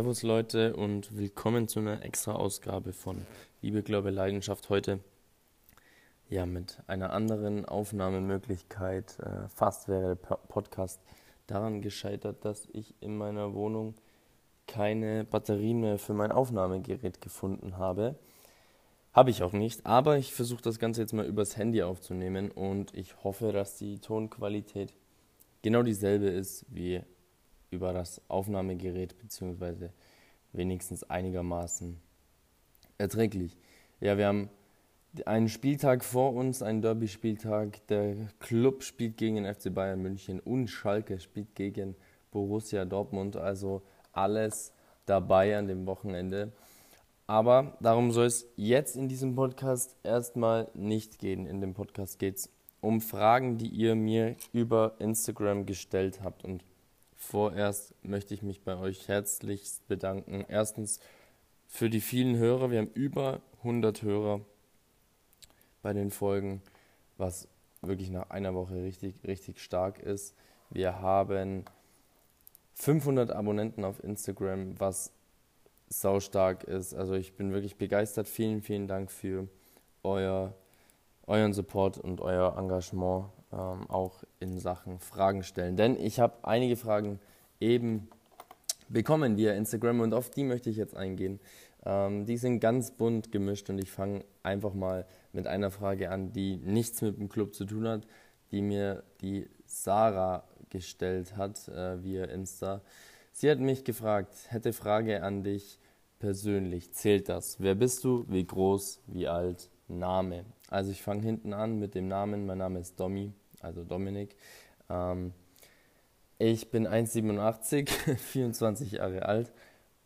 Servus Leute und willkommen zu einer extra Ausgabe von Liebe, Glaube, Leidenschaft heute. Ja, mit einer anderen Aufnahmemöglichkeit. Äh, fast wäre der Podcast daran gescheitert, dass ich in meiner Wohnung keine Batterien mehr für mein Aufnahmegerät gefunden habe. Habe ich auch nicht, aber ich versuche das Ganze jetzt mal übers Handy aufzunehmen und ich hoffe, dass die Tonqualität genau dieselbe ist wie über das Aufnahmegerät, beziehungsweise wenigstens einigermaßen erträglich. Ja, wir haben einen Spieltag vor uns, einen Derby-Spieltag. Der Club spielt gegen den FC Bayern München und Schalke spielt gegen Borussia Dortmund. Also alles dabei an dem Wochenende. Aber darum soll es jetzt in diesem Podcast erstmal nicht gehen. In dem Podcast geht es um Fragen, die ihr mir über Instagram gestellt habt. Und vorerst möchte ich mich bei euch herzlichst bedanken. Erstens für die vielen Hörer. Wir haben über 100 Hörer bei den Folgen, was wirklich nach einer Woche richtig, richtig stark ist. Wir haben 500 Abonnenten auf Instagram, was saustark ist. Also ich bin wirklich begeistert. Vielen, vielen Dank für euer, euren Support und euer Engagement ähm, auch in Sachen Fragen stellen. Denn ich habe einige Fragen eben bekommen via Instagram und auf die möchte ich jetzt eingehen. Ähm, die sind ganz bunt gemischt und ich fange einfach mal mit einer Frage an, die nichts mit dem Club zu tun hat, die mir die Sarah gestellt hat äh, via Insta. Sie hat mich gefragt, hätte Frage an dich persönlich, zählt das? Wer bist du, wie groß, wie alt, Name? Also ich fange hinten an mit dem Namen, mein Name ist Domi, also Dominik. Ähm, ich bin 1,87, 24 Jahre alt.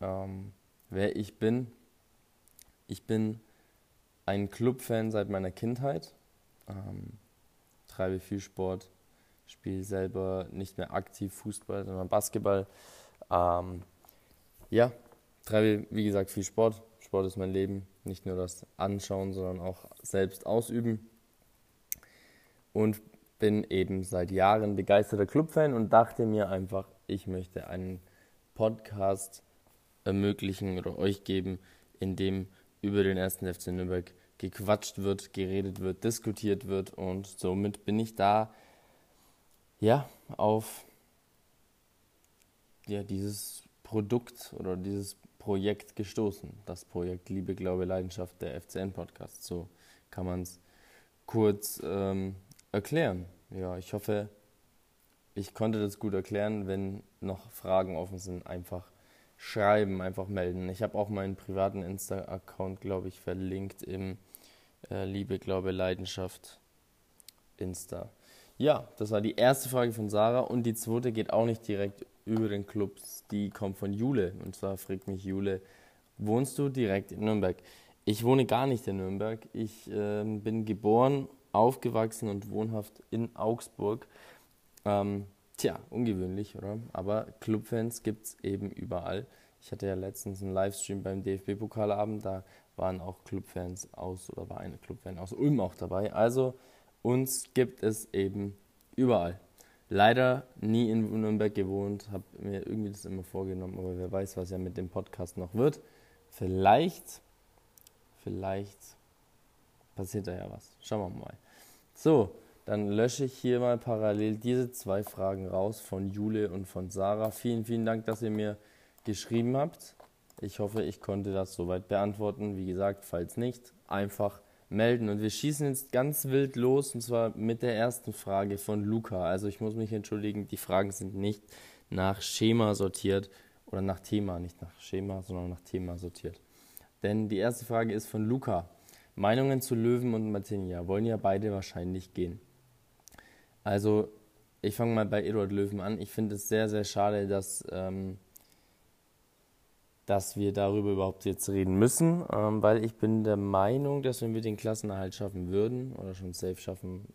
Ähm, wer ich bin, ich bin ein Clubfan seit meiner Kindheit, ähm, treibe viel Sport, spiele selber nicht mehr aktiv Fußball, sondern Basketball. Ähm, ja, treibe wie gesagt viel Sport. Sport ist mein Leben, nicht nur das Anschauen, sondern auch selbst ausüben. Und bin eben seit Jahren begeisterter Clubfan und dachte mir einfach, ich möchte einen Podcast ermöglichen oder euch geben, in dem über den ersten FC Nürnberg gequatscht wird, geredet wird, diskutiert wird und somit bin ich da ja auf ja, dieses Produkt oder dieses Projekt gestoßen. Das Projekt Liebe, Glaube, Leidenschaft der FCN Podcast. So kann man es kurz ähm, erklären. Ja, ich hoffe, ich konnte das gut erklären. Wenn noch Fragen offen sind, einfach schreiben, einfach melden. Ich habe auch meinen privaten Insta-Account, glaube ich, verlinkt im äh, Liebe, Glaube, Leidenschaft Insta. Ja, das war die erste Frage von Sarah und die zweite geht auch nicht direkt über den Club. Die kommt von Jule und zwar fragt mich Jule, wohnst du direkt in Nürnberg? Ich wohne gar nicht in Nürnberg. Ich äh, bin geboren, aufgewachsen und wohnhaft in Augsburg. Ähm, Tja, ungewöhnlich, oder? Aber Clubfans gibt es eben überall. Ich hatte ja letztens einen Livestream beim DFB-Pokalabend, da waren auch Clubfans aus, oder war eine Clubfan aus Ulm auch dabei. Also uns gibt es eben überall. Leider nie in Nürnberg gewohnt, habe mir irgendwie das immer vorgenommen, aber wer weiß, was ja mit dem Podcast noch wird. Vielleicht, vielleicht passiert da ja was. Schauen wir mal. So, dann lösche ich hier mal parallel diese zwei Fragen raus von Jule und von Sarah. Vielen, vielen Dank, dass ihr mir geschrieben habt. Ich hoffe, ich konnte das soweit beantworten. Wie gesagt, falls nicht, einfach melden. Und wir schießen jetzt ganz wild los und zwar mit der ersten Frage von Luca. Also ich muss mich entschuldigen, die Fragen sind nicht nach Schema sortiert oder nach Thema, nicht nach Schema, sondern nach Thema sortiert. Denn die erste Frage ist von Luca. Meinungen zu Löwen und Martinia wollen ja beide wahrscheinlich gehen. Also, ich fange mal bei Eduard Löwen an. Ich finde es sehr, sehr schade, dass, ähm, dass wir darüber überhaupt jetzt reden müssen, ähm, weil ich bin der Meinung, dass wenn wir den Klassenerhalt schaffen würden oder schon safe schaffen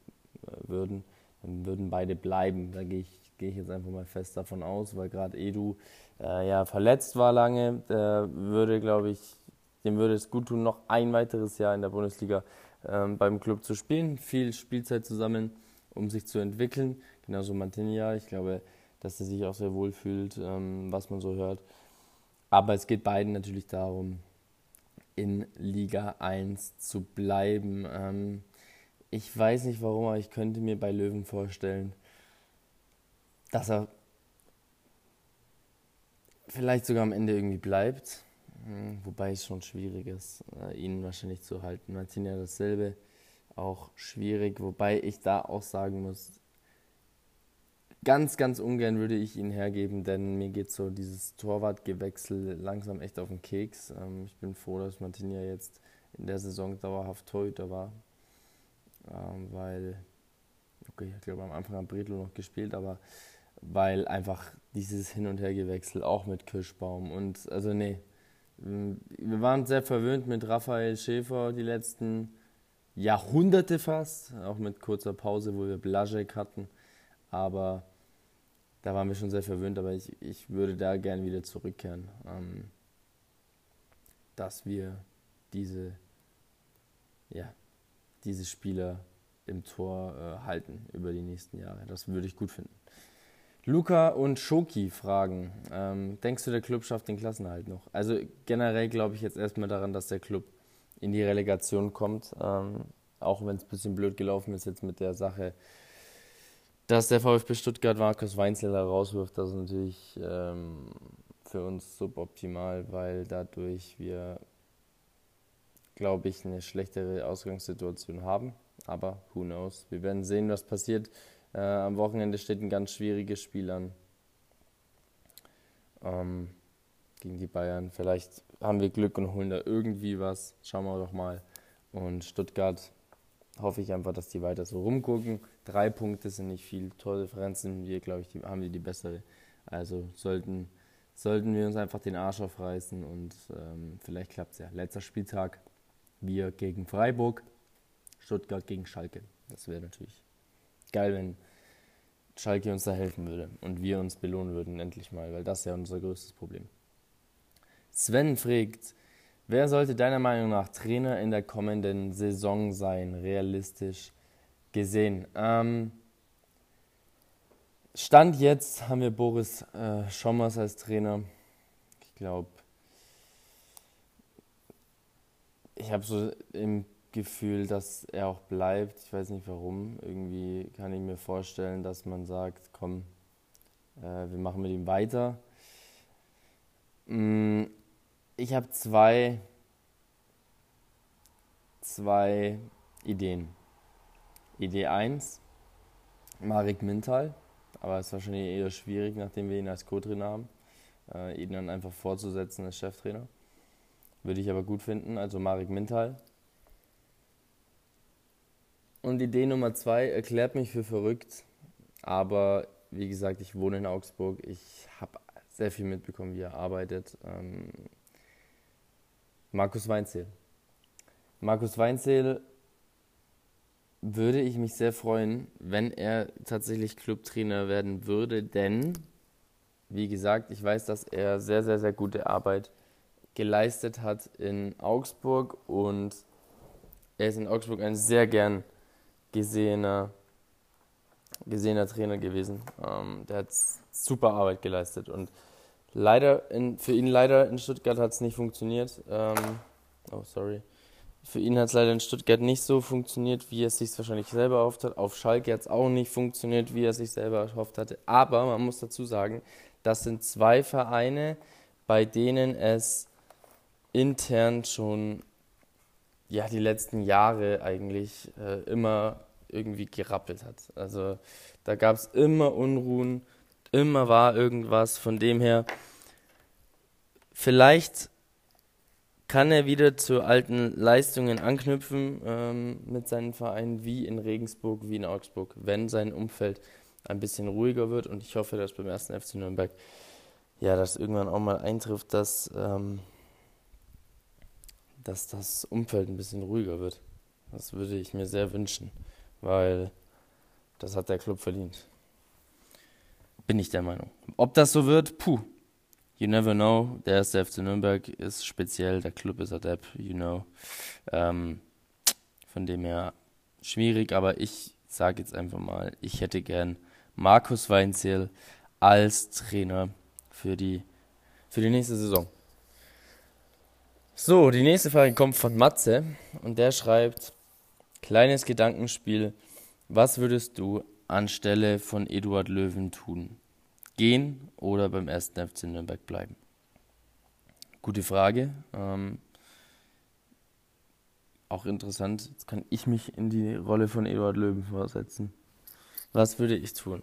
äh, würden, dann würden beide bleiben. Da gehe ich, geh ich jetzt einfach mal fest davon aus, weil gerade Edu äh, ja verletzt war lange. Der würde, glaube ich, dem würde es gut tun, noch ein weiteres Jahr in der Bundesliga ähm, beim Club zu spielen, viel Spielzeit zu sammeln um sich zu entwickeln. Genauso Mantinia, ich glaube, dass er sich auch sehr wohl fühlt, ähm, was man so hört. Aber es geht beiden natürlich darum, in Liga 1 zu bleiben. Ähm, ich weiß nicht warum, aber ich könnte mir bei Löwen vorstellen, dass er vielleicht sogar am Ende irgendwie bleibt. Hm, wobei es schon schwierig ist, äh, ihn wahrscheinlich zu halten. Martina dasselbe, auch schwierig. Wobei ich da auch sagen muss, ganz, ganz ungern würde ich ihn hergeben, denn mir geht so dieses Torwartgewechsel langsam echt auf den Keks. Ähm, ich bin froh, dass Martinia jetzt in der Saison dauerhaft Torhüter war, ähm, weil, okay, ich glaube am Anfang hat Bredlo noch gespielt, aber weil einfach dieses Hin- und Hergewechsel auch mit Kirschbaum und, also nee, wir waren sehr verwöhnt mit Raphael Schäfer die letzten Jahrhunderte fast, auch mit kurzer Pause, wo wir Blazek hatten. Aber da waren wir schon sehr verwöhnt, aber ich, ich würde da gerne wieder zurückkehren, ähm, dass wir diese, ja, diese Spieler im Tor äh, halten über die nächsten Jahre. Das würde ich gut finden. Luca und Schoki fragen, ähm, denkst du, der Club schafft den Klassenerhalt noch? Also generell glaube ich jetzt erstmal daran, dass der Club in die Relegation kommt, ähm, auch wenn es ein bisschen blöd gelaufen ist jetzt mit der Sache dass der VfB Stuttgart Markus Weinzeller rauswirft, das ist natürlich ähm, für uns suboptimal, weil dadurch wir, glaube ich, eine schlechtere Ausgangssituation haben. Aber who knows? Wir werden sehen, was passiert. Äh, am Wochenende steht ein ganz schwieriges Spiel an ähm, gegen die Bayern. Vielleicht haben wir Glück und holen da irgendwie was. Schauen wir doch mal. Und Stuttgart hoffe ich einfach, dass die weiter so rumgucken. Drei Punkte sind nicht viel. Tordifferenzen, wir, glaube ich, die, haben wir die bessere. Also sollten, sollten wir uns einfach den Arsch aufreißen und ähm, vielleicht klappt es ja. Letzter Spieltag, wir gegen Freiburg, Stuttgart gegen Schalke. Das wäre natürlich geil, wenn Schalke uns da helfen würde und wir uns belohnen würden, endlich mal, weil das ist ja unser größtes Problem. Sven fragt, Wer sollte deiner Meinung nach Trainer in der kommenden Saison sein, realistisch gesehen? Ähm, Stand jetzt haben wir Boris äh, Schommers als Trainer. Ich glaube, ich habe so im Gefühl, dass er auch bleibt. Ich weiß nicht warum. Irgendwie kann ich mir vorstellen, dass man sagt, komm, äh, wir machen mit ihm weiter. Mm, ich habe zwei, zwei Ideen. Idee 1, Marek Mintal, aber es ist wahrscheinlich eher schwierig, nachdem wir ihn als Co-Trainer haben, äh, ihn dann einfach vorzusetzen als Cheftrainer. Würde ich aber gut finden, also Marek Mintal. Und Idee Nummer 2 erklärt mich für verrückt, aber wie gesagt, ich wohne in Augsburg, ich habe sehr viel mitbekommen, wie er arbeitet. Ähm, Markus Weinzierl. Markus Weinzierl würde ich mich sehr freuen, wenn er tatsächlich Clubtrainer werden würde, denn, wie gesagt, ich weiß, dass er sehr, sehr, sehr gute Arbeit geleistet hat in Augsburg und er ist in Augsburg ein sehr gern gesehener, gesehener Trainer gewesen. Ähm, der hat super Arbeit geleistet und Leider, in, für ihn leider in Stuttgart hat es nicht funktioniert. Ähm, oh, sorry. Für ihn hat es leider in Stuttgart nicht so funktioniert, wie er es sich wahrscheinlich selber erhofft hat. Auf Schalke hat es auch nicht funktioniert, wie er es sich selber erhofft hatte. Aber man muss dazu sagen, das sind zwei Vereine, bei denen es intern schon ja, die letzten Jahre eigentlich äh, immer irgendwie gerappelt hat. Also da gab es immer Unruhen Immer war irgendwas. Von dem her, vielleicht kann er wieder zu alten Leistungen anknüpfen ähm, mit seinen Vereinen wie in Regensburg, wie in Augsburg, wenn sein Umfeld ein bisschen ruhiger wird. Und ich hoffe, dass beim ersten FC Nürnberg ja, das irgendwann auch mal eintrifft, dass, ähm, dass das Umfeld ein bisschen ruhiger wird. Das würde ich mir sehr wünschen, weil das hat der Club verdient. Bin ich der Meinung. Ob das so wird, puh. You never know. Der erste FC Nürnberg ist speziell, der Club ist adept, you know. Ähm, von dem her schwierig, aber ich sage jetzt einfach mal, ich hätte gern Markus Weinzierl als Trainer für die, für die nächste Saison. So, die nächste Frage kommt von Matze und der schreibt: Kleines Gedankenspiel. Was würdest du anstelle von Eduard Löwen tun? Gehen oder beim ersten FC Nürnberg bleiben? Gute Frage. Ähm, auch interessant. Jetzt kann ich mich in die Rolle von Eduard Löwen versetzen. Was würde ich tun?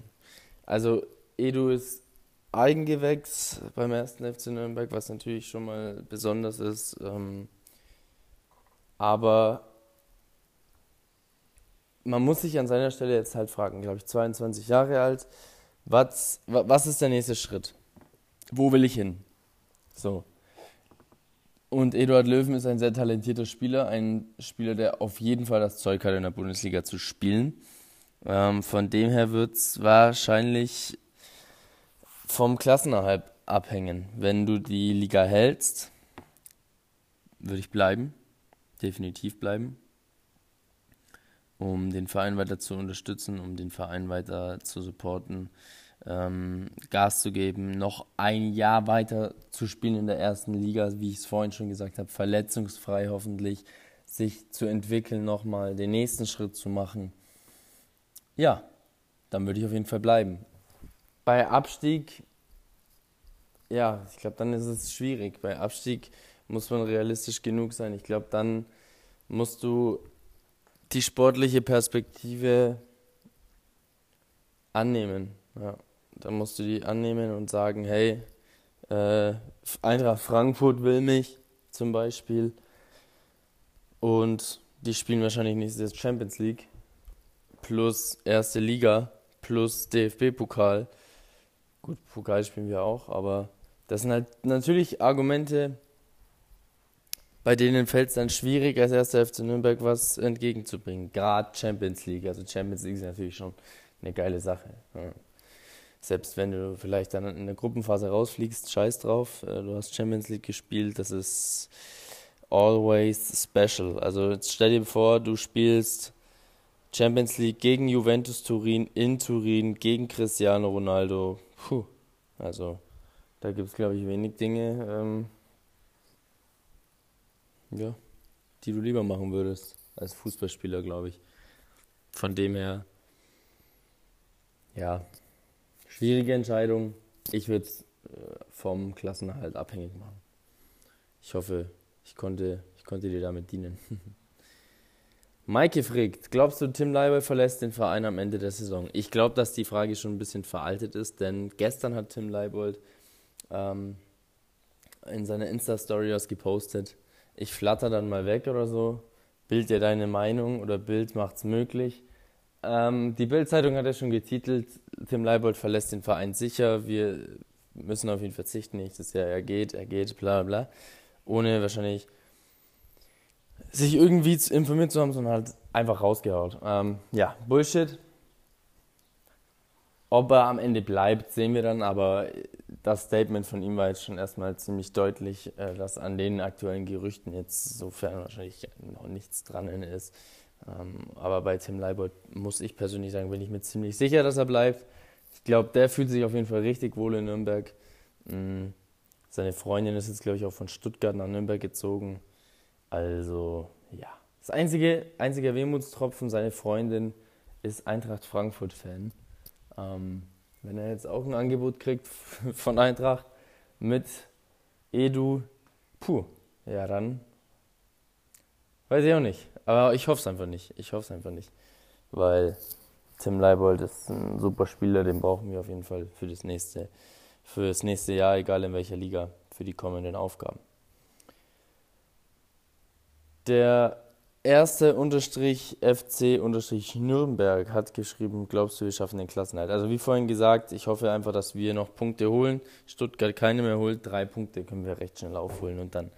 Also, Edu ist Eigengewächs beim ersten FC Nürnberg, was natürlich schon mal besonders ist. Ähm, aber man muss sich an seiner Stelle jetzt halt fragen, glaube ich, 22 Jahre alt, was, was ist der nächste Schritt? Wo will ich hin? So. Und Eduard Löwen ist ein sehr talentierter Spieler, ein Spieler, der auf jeden Fall das Zeug hat, in der Bundesliga zu spielen. Ähm, von dem her wird es wahrscheinlich vom Klassenerhalt abhängen. Wenn du die Liga hältst, würde ich bleiben, definitiv bleiben, um den Verein weiter zu unterstützen, um den Verein weiter zu supporten, ähm, Gas zu geben, noch ein Jahr weiter zu spielen in der ersten Liga, wie ich es vorhin schon gesagt habe, verletzungsfrei hoffentlich, sich zu entwickeln, nochmal den nächsten Schritt zu machen. Ja, dann würde ich auf jeden Fall bleiben. Bei Abstieg, ja, ich glaube, dann ist es schwierig. Bei Abstieg muss man realistisch genug sein. Ich glaube, dann musst du die sportliche Perspektive annehmen. Ja. Dann musst du die annehmen und sagen, hey, äh, Eintracht Frankfurt will mich zum Beispiel. Und die spielen wahrscheinlich nächstes Champions League plus erste Liga plus DFB-Pokal. Gut, Pokal spielen wir auch, aber das sind halt natürlich Argumente, bei denen fällt es dann schwierig, als erster FC Nürnberg was entgegenzubringen. Gerade Champions League. Also Champions League ist natürlich schon eine geile Sache. Ja. Selbst wenn du vielleicht dann in der Gruppenphase rausfliegst, scheiß drauf. Äh, du hast Champions League gespielt, das ist always special. Also jetzt stell dir vor, du spielst Champions League gegen Juventus Turin in Turin gegen Cristiano Ronaldo. Puh. Also da gibt es, glaube ich, wenig Dinge, ähm, ja, die du lieber machen würdest als Fußballspieler, glaube ich. Von dem her, ja, schwierige Entscheidung. Ich würde es äh, vom Klassenerhalt abhängig machen. Ich hoffe, ich konnte, ich konnte dir damit dienen. Maike fragt, glaubst du, Tim Leibold verlässt den Verein am Ende der Saison? Ich glaube, dass die Frage schon ein bisschen veraltet ist, denn gestern hat Tim Leibold ähm, in seiner Insta-Story was gepostet. Ich flatter dann mal weg oder so. Bild dir deine Meinung oder Bild macht's möglich. Ähm, die Bild-Zeitung hat ja schon getitelt, Tim Leibold verlässt den Verein sicher, wir müssen auf ihn verzichten, nächstes Jahr er geht, er geht, bla bla. Ohne wahrscheinlich sich irgendwie informiert zu haben, sondern halt einfach rausgehaut. Ähm, ja, Bullshit. Ob er am Ende bleibt, sehen wir dann, aber das Statement von ihm war jetzt schon erstmal ziemlich deutlich, äh, dass an den aktuellen Gerüchten jetzt sofern wahrscheinlich noch nichts dran ist. Ähm, aber bei Tim Leibold muss ich persönlich sagen, bin ich mir ziemlich sicher, dass er bleibt. Ich glaube, der fühlt sich auf jeden Fall richtig wohl in Nürnberg. Mm, seine Freundin ist jetzt, glaube ich, auch von Stuttgart nach Nürnberg gezogen. Also, ja. Das einzige, einzige Wehmutstropfen, seine Freundin ist Eintracht Frankfurt-Fan. Ähm, wenn er jetzt auch ein Angebot kriegt von Eintracht mit Edu, puh, ja dann weiß ich auch nicht. Aber ich hoffe es einfach nicht. Ich hoffe es einfach nicht. Weil Tim Leibold ist ein super Spieler, den brauchen wir auf jeden Fall für das nächste, für das nächste Jahr, egal in welcher Liga, für die kommenden Aufgaben. Der erste Unterstrich FC Unterstrich Nürnberg hat geschrieben, glaubst du, wir schaffen den Klassenhalt? Also wie vorhin gesagt, ich hoffe einfach, dass wir noch Punkte holen. Stuttgart keine mehr holt, drei Punkte können wir recht schnell aufholen und dann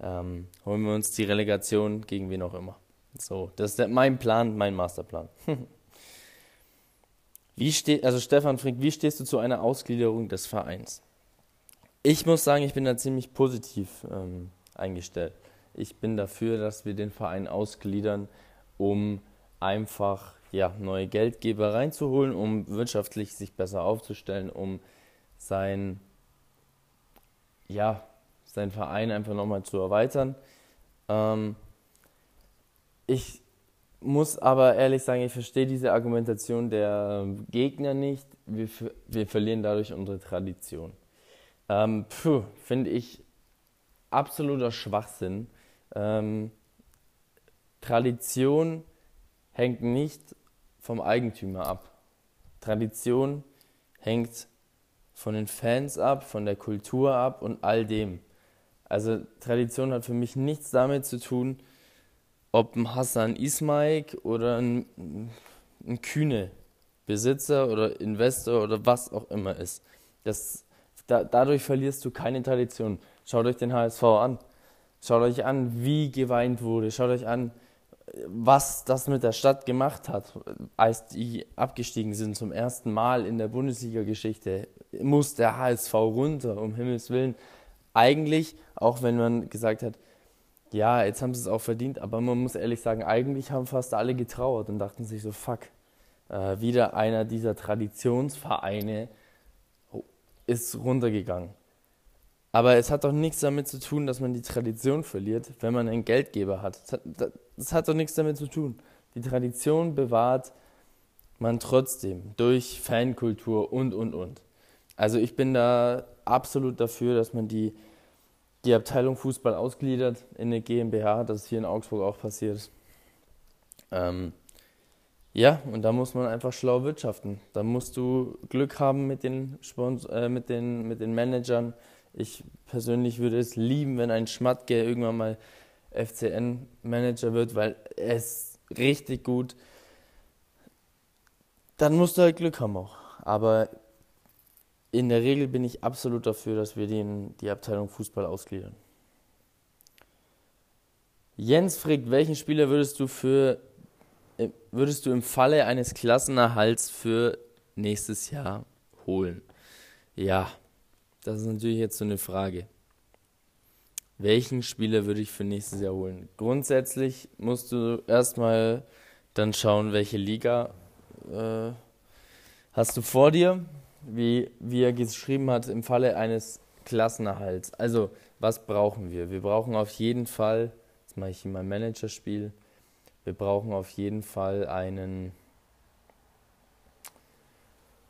ähm, holen wir uns die Relegation gegen wen auch immer. So, das ist mein Plan, mein Masterplan. wie steht, also Stefan fragt, wie stehst du zu einer Ausgliederung des Vereins? Ich muss sagen, ich bin da ziemlich positiv ähm, eingestellt. Ich bin dafür, dass wir den Verein ausgliedern, um einfach ja, neue Geldgeber reinzuholen, um wirtschaftlich sich besser aufzustellen, um sein, ja, seinen Verein einfach nochmal zu erweitern. Ähm, ich muss aber ehrlich sagen, ich verstehe diese Argumentation der Gegner nicht. Wir, wir verlieren dadurch unsere Tradition. Ähm, Finde ich absoluter Schwachsinn. Ähm, Tradition hängt nicht vom Eigentümer ab. Tradition hängt von den Fans ab, von der Kultur ab und all dem. Also Tradition hat für mich nichts damit zu tun, ob ein Hassan Ismaik oder ein, ein Kühne Besitzer oder Investor oder was auch immer ist. Das, da, dadurch verlierst du keine Tradition. Schaut euch den HSV an. Schaut euch an, wie geweint wurde. Schaut euch an, was das mit der Stadt gemacht hat, als die abgestiegen sind zum ersten Mal in der Bundesliga-Geschichte, muss der HSV runter, um Himmels Willen. Eigentlich, auch wenn man gesagt hat, ja, jetzt haben sie es auch verdient, aber man muss ehrlich sagen, eigentlich haben fast alle getrauert und dachten sich so, fuck, äh, wieder einer dieser Traditionsvereine ist runtergegangen. Aber es hat doch nichts damit zu tun, dass man die Tradition verliert, wenn man einen Geldgeber hat. Das hat, das hat doch nichts damit zu tun. Die Tradition bewahrt man trotzdem durch Fankultur und, und, und. Also ich bin da absolut dafür, dass man die, die Abteilung Fußball ausgliedert in eine GmbH, das ist hier in Augsburg auch passiert. Ähm, ja, und da muss man einfach schlau wirtschaften. Da musst du Glück haben mit den, Spons äh, mit den, mit den Managern, ich persönlich würde es lieben, wenn ein Schmatke irgendwann mal FCN-Manager wird, weil er ist richtig gut. Dann musst du halt Glück haben auch. Aber in der Regel bin ich absolut dafür, dass wir den, die Abteilung Fußball ausgliedern. Jens fragt, welchen Spieler würdest du für äh, würdest du im Falle eines Klassenerhalts für nächstes Jahr holen? Ja, das ist natürlich jetzt so eine Frage. Welchen Spieler würde ich für nächstes Jahr holen? Grundsätzlich musst du erstmal dann schauen, welche Liga äh, hast du vor dir, wie, wie er geschrieben hat, im Falle eines Klassenerhalts. Also, was brauchen wir? Wir brauchen auf jeden Fall, jetzt mache ich hier mein Managerspiel, wir brauchen auf jeden Fall einen,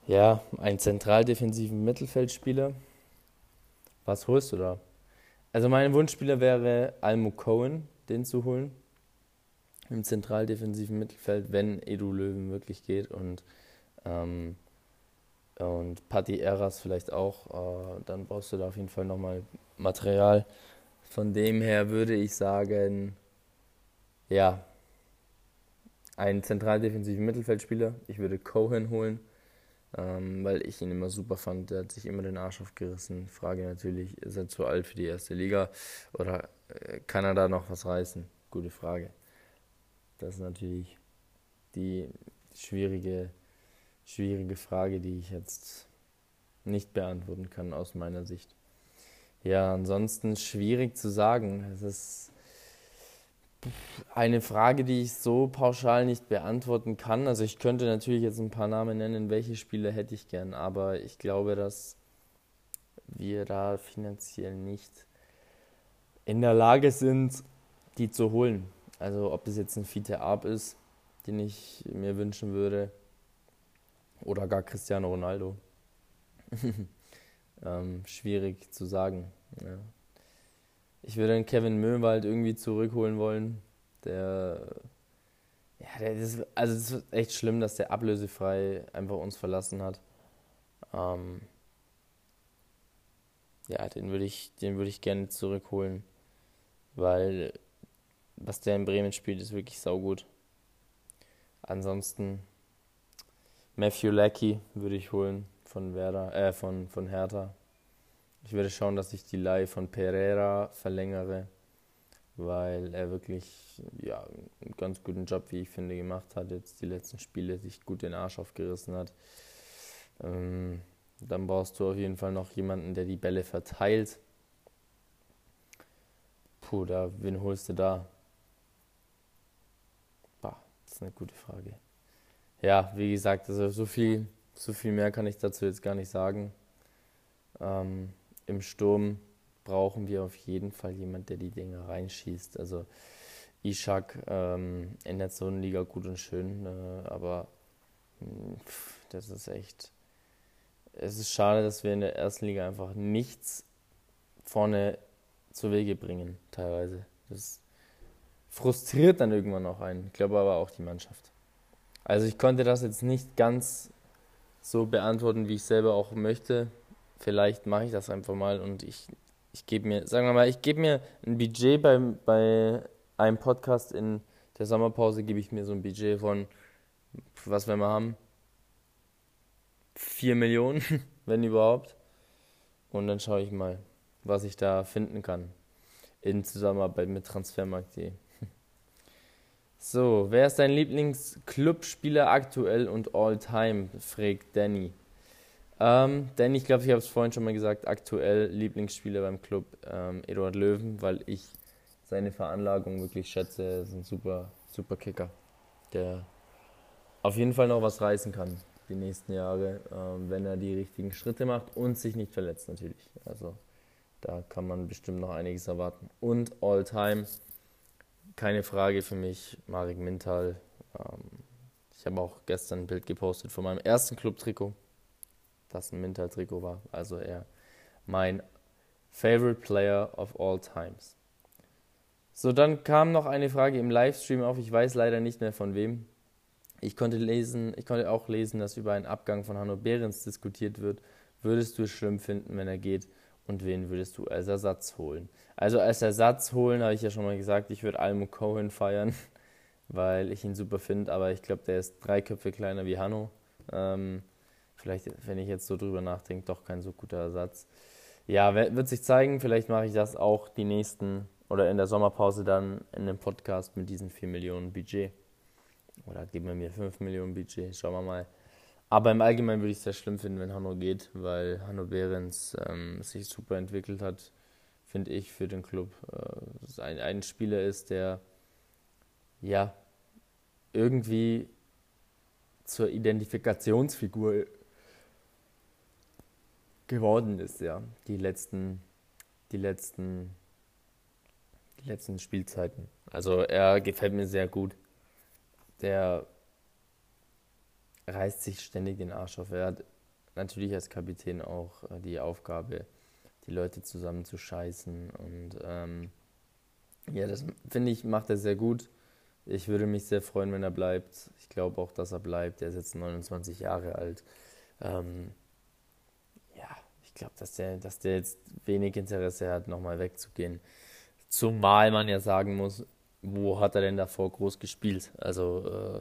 ja, einen zentraldefensiven Mittelfeldspieler was holst du da? Also mein Wunschspieler wäre Almo Cohen, den zu holen. Im zentraldefensiven Mittelfeld, wenn Edu Löwen wirklich geht und, ähm, und Patti Eras vielleicht auch, äh, dann brauchst du da auf jeden Fall nochmal Material. Von dem her würde ich sagen, ja, einen zentraldefensiven Mittelfeldspieler. Ich würde Cohen holen ähm, weil ich ihn immer super fand. Der hat sich immer den Arsch aufgerissen. Frage natürlich, ist er zu alt für die erste Liga oder äh, kann er da noch was reißen? Gute Frage. Das ist natürlich die schwierige, schwierige Frage, die ich jetzt nicht beantworten kann aus meiner Sicht. Ja, ansonsten schwierig zu sagen. Es ist eine Frage, die ich so pauschal nicht beantworten kann. Also ich könnte natürlich jetzt ein paar Namen nennen, welche Spiele hätte ich gern, aber ich glaube, dass wir da finanziell nicht in der Lage sind, die zu holen. Also ob es jetzt ein Fiete Arp ist, den ich mir wünschen würde, oder gar Cristiano Ronaldo. ähm, schwierig zu sagen. Ja. Ich würde den Kevin Möwald irgendwie zurückholen wollen. Der, ja, der ist, also es ist echt schlimm, dass der ablösefrei einfach uns verlassen hat. Ähm, ja, den würde ich, den würde ich gerne zurückholen, weil was der in Bremen spielt, ist wirklich saugut. Ansonsten Matthew Leckie würde ich holen von Werder, äh, von, von Hertha. Ich werde schauen, dass ich die Leih von Pereira verlängere, weil er wirklich ja, einen ganz guten Job, wie ich finde, gemacht hat. Jetzt die letzten Spiele sich gut den Arsch aufgerissen hat. Ähm, dann brauchst du auf jeden Fall noch jemanden, der die Bälle verteilt. Puh, da, wen holst du da? Bah, das ist eine gute Frage. Ja, wie gesagt, also so viel, so viel mehr kann ich dazu jetzt gar nicht sagen. Ähm, im Sturm brauchen wir auf jeden Fall jemand, der die Dinge reinschießt. Also Ishak ähm, in der Zonenliga gut und schön, äh, aber hm, das ist echt. Es ist schade, dass wir in der ersten Liga einfach nichts vorne zu Wege bringen, teilweise. Das frustriert dann irgendwann auch einen. Ich glaube aber auch die Mannschaft. Also ich konnte das jetzt nicht ganz so beantworten, wie ich selber auch möchte. Vielleicht mache ich das einfach mal und ich, ich gebe mir, sagen wir mal, ich gebe mir ein Budget bei, bei einem Podcast in der Sommerpause, gebe ich mir so ein Budget von, was wir haben? 4 Millionen, wenn überhaupt. Und dann schaue ich mal, was ich da finden kann in Zusammenarbeit mit Transfermarkt.de. So, wer ist dein Lieblingsclubspieler aktuell und all time? fragt Danny. Ähm, Danny, ich glaube, ich habe es vorhin schon mal gesagt, aktuell Lieblingsspieler beim Club ähm, Eduard Löwen, weil ich seine Veranlagung wirklich schätze. Er ist ein super, super Kicker, der auf jeden Fall noch was reißen kann die nächsten Jahre, ähm, wenn er die richtigen Schritte macht und sich nicht verletzt natürlich. Also da kann man bestimmt noch einiges erwarten. Und all time keine Frage für mich, Marek Mintal. Ähm, ich habe auch gestern ein Bild gepostet von meinem ersten Club-Trikot, das ein Mintal-Trikot war. Also er mein Favorite Player of all times. So, dann kam noch eine Frage im Livestream auf. Ich weiß leider nicht mehr von wem. Ich konnte lesen, ich konnte auch lesen, dass über einen Abgang von Hanno Behrens diskutiert wird. Würdest du es schlimm finden, wenn er geht? Und wen würdest du als Ersatz holen? Also als Ersatz holen, habe ich ja schon mal gesagt, ich würde Almo Cohen feiern, weil ich ihn super finde, aber ich glaube, der ist drei Köpfe kleiner wie Hanno. Ähm, vielleicht, wenn ich jetzt so drüber nachdenke, doch kein so guter Ersatz. Ja, wird sich zeigen, vielleicht mache ich das auch die nächsten oder in der Sommerpause dann in einem Podcast mit diesen 4 Millionen Budget. Oder geben wir mir 5 Millionen Budget, schauen wir mal. Aber im Allgemeinen würde ich es sehr schlimm finden, wenn Hanno geht, weil Hanno Behrens ähm, sich super entwickelt hat finde ich, für den Club. Äh, ein, ein Spieler ist, der ja irgendwie zur Identifikationsfigur geworden ist, ja, die letzten, die letzten, die letzten Spielzeiten. Also er gefällt mir sehr gut. Der reißt sich ständig den Arsch auf. Er hat natürlich als Kapitän auch äh, die Aufgabe, die Leute zusammen zu scheißen. Und ähm, ja, das finde ich, macht er sehr gut. Ich würde mich sehr freuen, wenn er bleibt. Ich glaube auch, dass er bleibt. Er ist jetzt 29 Jahre alt. Ähm, glaube, dass der, dass der jetzt wenig Interesse hat, nochmal wegzugehen. Zumal man ja sagen muss, wo hat er denn davor groß gespielt? Also äh,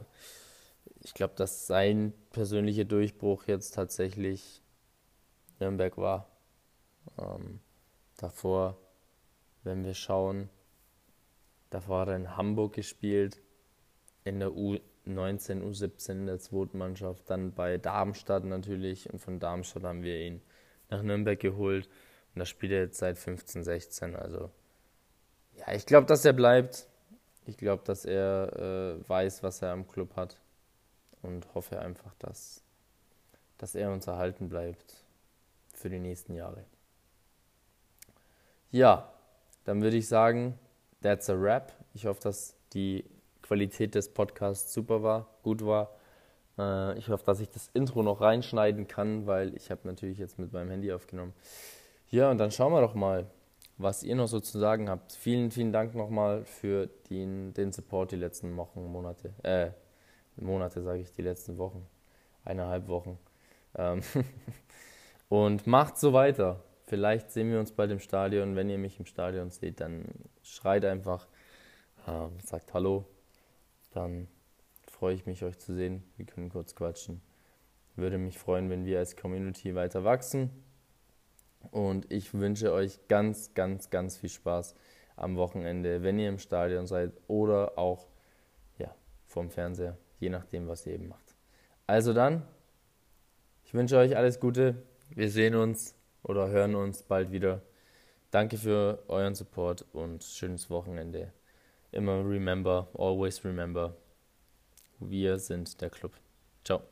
ich glaube, dass sein persönlicher Durchbruch jetzt tatsächlich Nürnberg war. Ähm, davor, wenn wir schauen, davor hat er in Hamburg gespielt, in der U19, U17 in der zweiten Mannschaft, dann bei Darmstadt natürlich und von Darmstadt haben wir ihn nach Nürnberg geholt und da spielt er jetzt seit 15, 16. Also ja, ich glaube, dass er bleibt. Ich glaube, dass er äh, weiß, was er am Club hat und hoffe einfach, dass, dass er uns erhalten bleibt für die nächsten Jahre. Ja, dann würde ich sagen, that's a wrap. Ich hoffe, dass die Qualität des Podcasts super war, gut war. Äh, ich hoffe, dass ich das Intro noch reinschneiden kann, weil ich habe natürlich jetzt mit meinem Handy aufgenommen. Ja, und dann schauen wir doch mal, was ihr noch so zu sagen habt. Vielen, vielen Dank nochmal für den, den Support die letzten Wochen, Monate. Äh, Monate sage ich, die letzten Wochen. Eineinhalb Wochen. Ähm und macht so weiter. Vielleicht sehen wir uns bald im Stadion. Wenn ihr mich im Stadion seht, dann schreit einfach, äh, sagt Hallo. Dann freue ich mich, euch zu sehen. Wir können kurz quatschen. Würde mich freuen, wenn wir als Community weiter wachsen. Und ich wünsche euch ganz, ganz, ganz viel Spaß am Wochenende, wenn ihr im Stadion seid oder auch ja, vom Fernseher, je nachdem, was ihr eben macht. Also dann, ich wünsche euch alles Gute. Wir sehen uns oder hören uns bald wieder. Danke für euren Support und schönes Wochenende. Immer remember, always remember, wir sind der Club. Ciao.